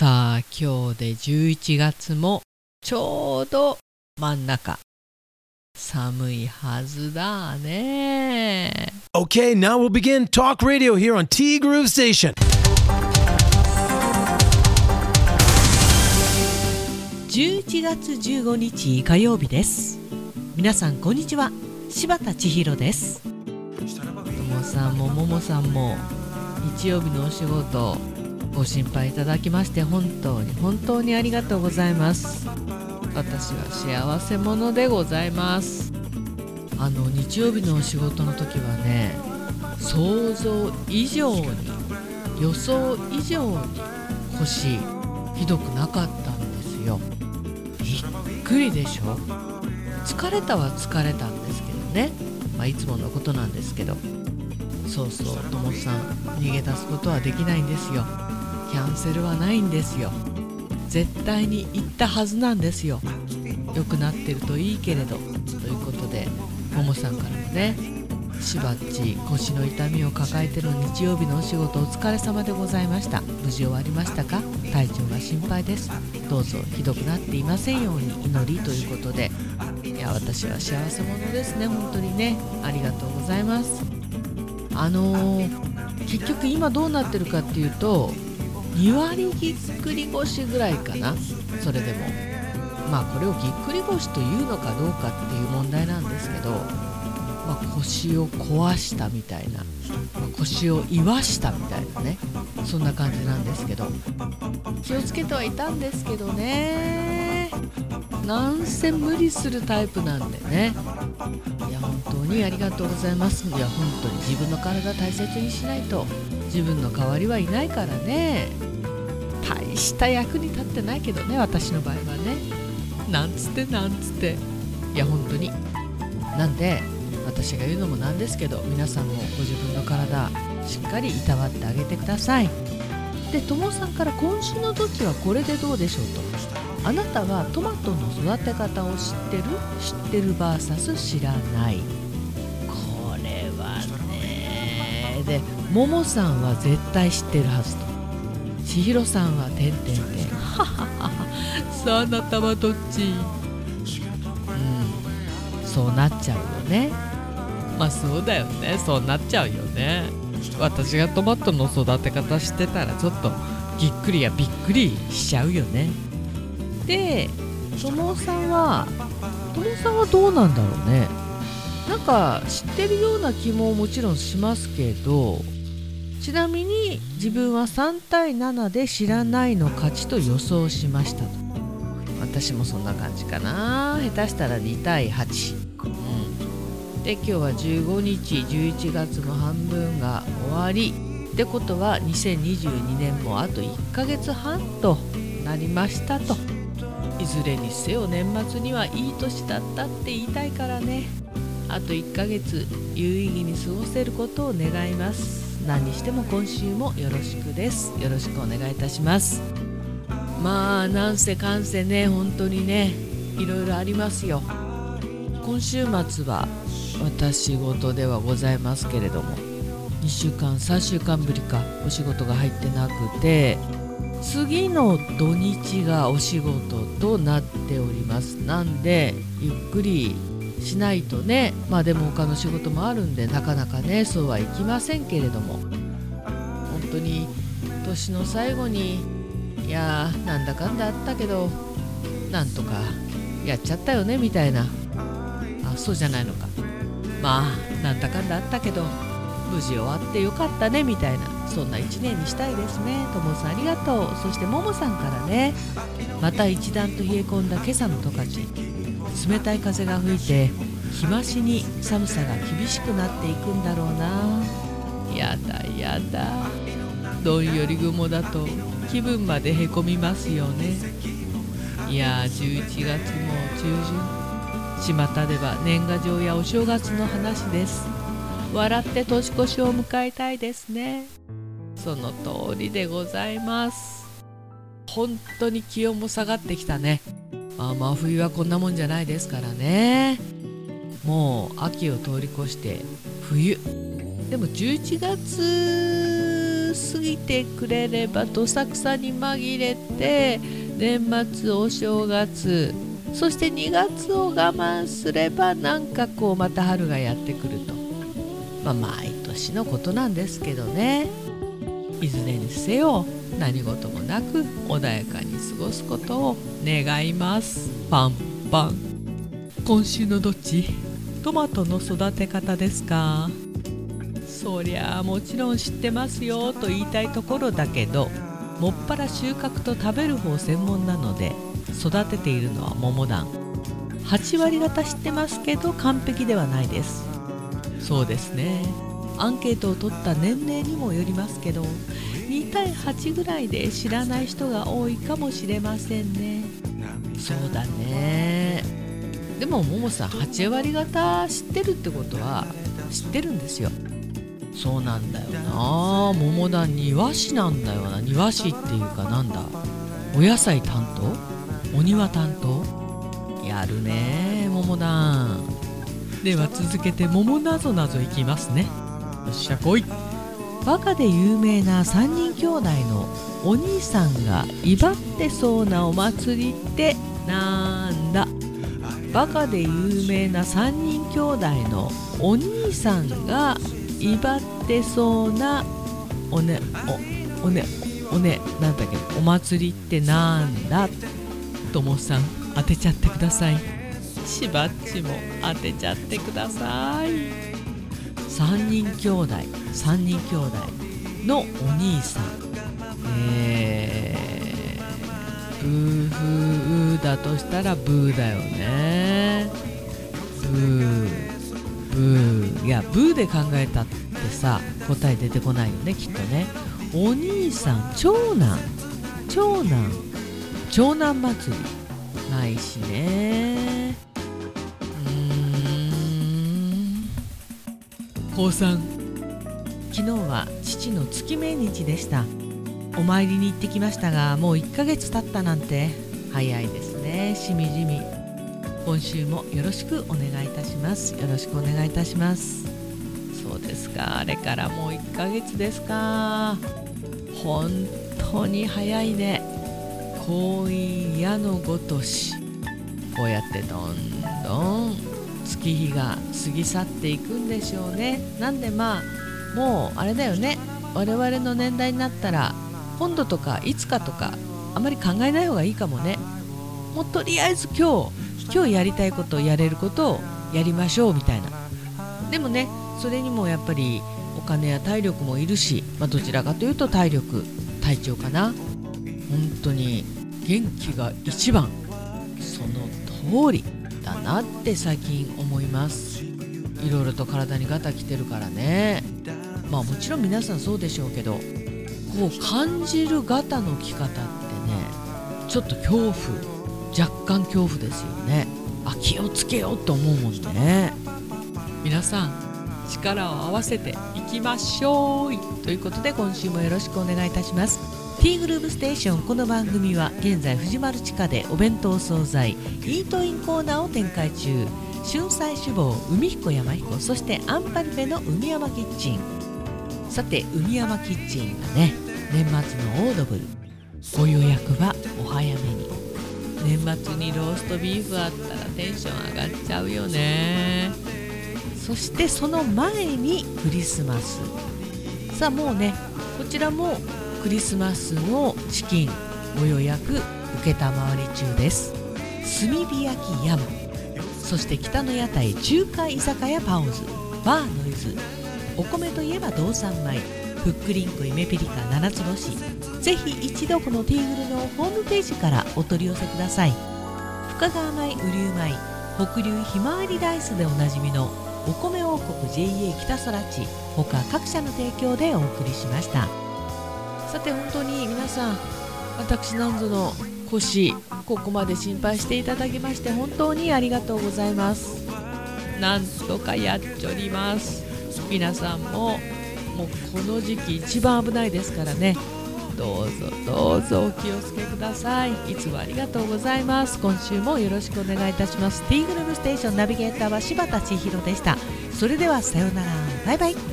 さあ今日で11月もちょうど真ん中。寒いはずだね。Okay, now we'll begin Talk Radio here on T Groove Station. 11月15日火曜日です。皆さんこんにちは。柴田千尋です。ともさんもももさんも日曜日のお仕事ご心配いただきまして本当に本当にありがとうございます。私は幸せ者でございます。あの日曜日のお仕事の時はね想像以上に予想以上に腰ひどくなかったんですよ。びっくりでしょ？疲れたは疲れたんですけどね、まあ、いつものことなんですけど。そうそうともさん逃げ出すことはできないんですよ。キャンセルはないんですよ。絶対に行ったはずなんですよ。良くなってるといいけれど。ということでももさんからもねしばっち腰の痛みを抱えての日曜日のお仕事お疲れ様でございました。無事終わりましたか？体調が心配です。どうぞひどくなっていませんように。祈りということで。いや私は幸せ者ですね。本当にね。ありがとうございます。あのー、結局今どうなってるかっていうと2割ぎっくり腰ぐらいかな。それでも。まあこれをぎっくり腰というのかどうかっていう問題なんですけど、まあ、腰を壊したみたいな、まあ、腰を言わしたみたいなね。そんな感じなんですけど。気をつけてはいたんですけどね。なんせ無理するタイプなんでね。いや本当にありがとうございます。いや本当に自分の体大切にしないと。自分の代わりはいないからね。大した役に立ってないけどね私の場合はね。なんつってなんつって。いや本当に。なんで私が言うのもなんですけど皆さんもご自分の体しっかりいたわってあげてください。でともさんから今週の時はこれでどうでしょうと。あなたはトマトの育て方を知ってる？知ってる VS 知らない。ももさんは絶対知ってるはずと。千尋さんは「てんてんてん」はははさああなたはどっち？うん。そうなっちゃうよね。まあそうだよね。そうなっちゃうよね。私がトマトの育て方知ってたらちょっとぎっくりやびっくりしちゃうよね。でともさんはともさんはどうなんだろうね。なんか知ってるような気ももちろんしますけどちなみに自分は3対7で知らないの勝ちと予想しましたと。私もそんな感じかな。下手したら2対8、うん、で今日は15日11月も半分が終わり。ってことは2022年もあと1ヶ月半となりましたと。いずれにせよ年末にはいい年だったって言いたいからね。あと1ヶ月有意義に過ごせることを願います。何にしても今週もよろしくです。よろしくお願いいたします。まあなんせかんせね本当にねいろいろありますよ。今週末は私事ではございますけれども2週間3週間ぶりかお仕事が入ってなくて次の土日がお仕事となっております。なんでゆっくりしないとね。まあでも他の仕事もあるんでなかなかねそうはいきませんけれども。本当に年の最後にいやーなんだかんだあったけどなんとかやっちゃったよねみたいな。あそうじゃないのか。まあなんだかんだあったけど無事終わってよかったねみたいな。そんな一年にしたいですね。ともさんありがとう。そしてももさんからねまた一段と冷え込んだ今朝の十勝。冷たい風が吹いて日増しに寒さが厳しくなっていくんだろうな。やだやだ。どんより雲だと気分までへこみますよね。いや11月も中旬。巷では年賀状やお正月の話です。笑って年越しを迎えたいですね。その通りでございます。本当に気温も下がってきたね。あ真冬はこんなもんじゃないですからね。もう秋を通り越して冬。でも11月過ぎてくれればどさくさに紛れて年末お正月そして2月を我慢すればなんかこうまた春がやってくると。まあ毎年のことなんですけどね。いずれにせよ何事もなく穏やかに過ごすことを願います。パンパン。今週のどっち？トマトの育て方ですか？そりゃあもちろん知ってますよと言いたいところだけどもっぱら収穫と食べる方専門なので育てているのは桃団8割方知ってますけど完璧ではないです。そうですね。アンケートを取った年齢にもよりますけど2対8ぐらいで知らない人が多いかもしれませんね。そうだね。でもももさん8割方知ってるってことは知ってるんですよ。そうなんだよな。桃だ庭師なんだよな。庭師っていうかなんだ。お野菜担当？お庭担当？やるね桃だでは続けて桃なぞなぞいきますね。よっしゃ来い。バカで有名な3人兄弟のお兄さんが威張ってそうなお祭りってなんだ？バカで有名な3人兄弟のお兄さんが威張ってそうなおねおおねおねなんだっけ？お祭りってなんだ？ともさん当てちゃってください。しばっちも当てちゃってください。3人兄弟3人兄弟のお兄さん。えー、ブーフーだとしたらブーだよね。ブーブー。いやブーで考えたってさ答え出てこないよねきっとね。お兄さん長男。長男。長男祭り。ないしね。高3昨日は父の月命日でした。お参りに行ってきましたがもう1ヶ月経ったなんて。早いですね。しみじみ。今週もよろしくお願いいたします。よろしくお願いいたします。そうですか。あれからもう1ヶ月ですか。本当に早いね。婚姻矢のごとし。こうやってどんどん月日が過ぎ去っていくんでしょうね。なんでまあもうあれだよね。我々の年代になったら今度とかいつかとかあまり考えない方がいいかもね。もうとりあえず今日今日やりたいことをやれることをやりましょうみたいな。でもねそれにもやっぱりお金や体力もいるし、まあ、どちらかというと体力体調かな。本当に元気が一番。その通り。だなって最近思います。いろいろと体にガタきてるからね。まあもちろん皆さんそうでしょうけどこう感じるガタのき方ってねちょっと恐怖若干恐怖ですよね。あ気をつけようと思うもんね。皆さん力を合わせていきましょう。ということで今週もよろしくお願いいたします。ティーグループステーションこの番組は現在藤丸地下でお弁当惣菜イートインコーナーを展開中。春菜志望海彦山彦そしてアンパリフェの海山キッチン。さて海山キッチンはね年末のオードブル。ご予約はお早めに。年末にローストビーフあったらテンション上がっちゃうよね。そしてその前にクリスマス。さあもうねこちらもクリスマスのチキンご予約承り中です。炭火焼き山。そして北の屋台中華居酒屋パオズ。バーノイズ。お米といえば道産米。ふっくりんこ夢ピリカ七つ星。ぜひ一度このティーグルのホームページからお取り寄せください。深川米雨竜米北流ひまわりライスでおなじみのお米王国 JA 北空地。他各社の提供でお送りしました。さて本当に皆さん私なんぞの腰ここまで心配していただきまして本当にありがとうございます。なんとかやっちょります。皆さんももうこの時期一番危ないですからね。どうぞどうぞお気をつけください。いつもありがとうございます。今週もよろしくお願いいたします。ティーグルームステーションナビゲーターは柴田千尋でした。それではさようなら。バイバイ。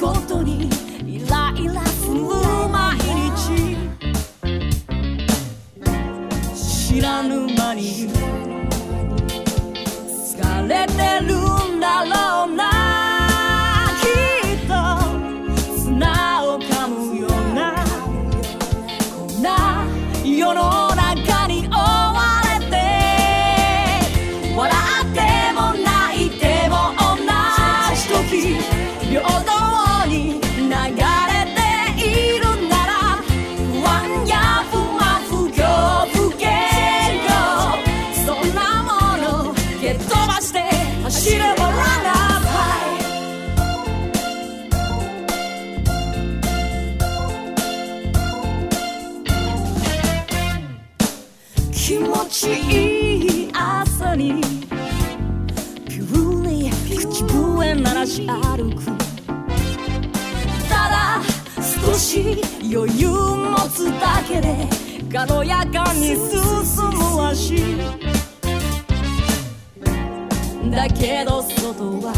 な気持ちいい朝に。ピューに口笛鳴らし歩く。ただ少し余裕持つだけで軽やかに進む足。だけど外は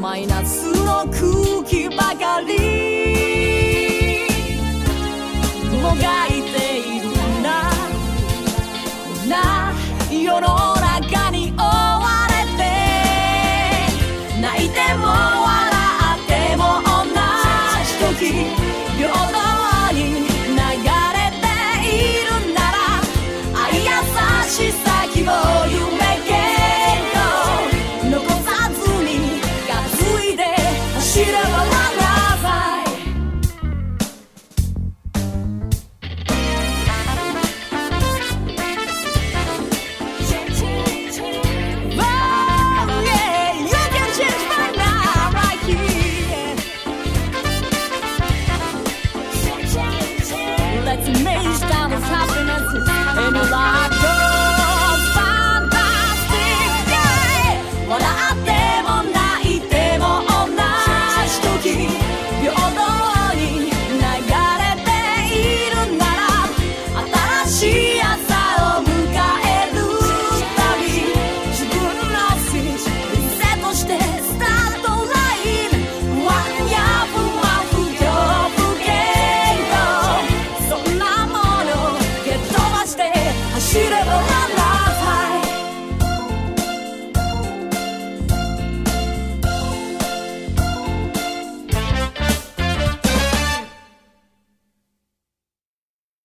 マイナスの空気ばかり。もがい世の中に追われて泣いても笑っても同じ時平等に流れているなら愛優しさ amazed I was happiness in your life.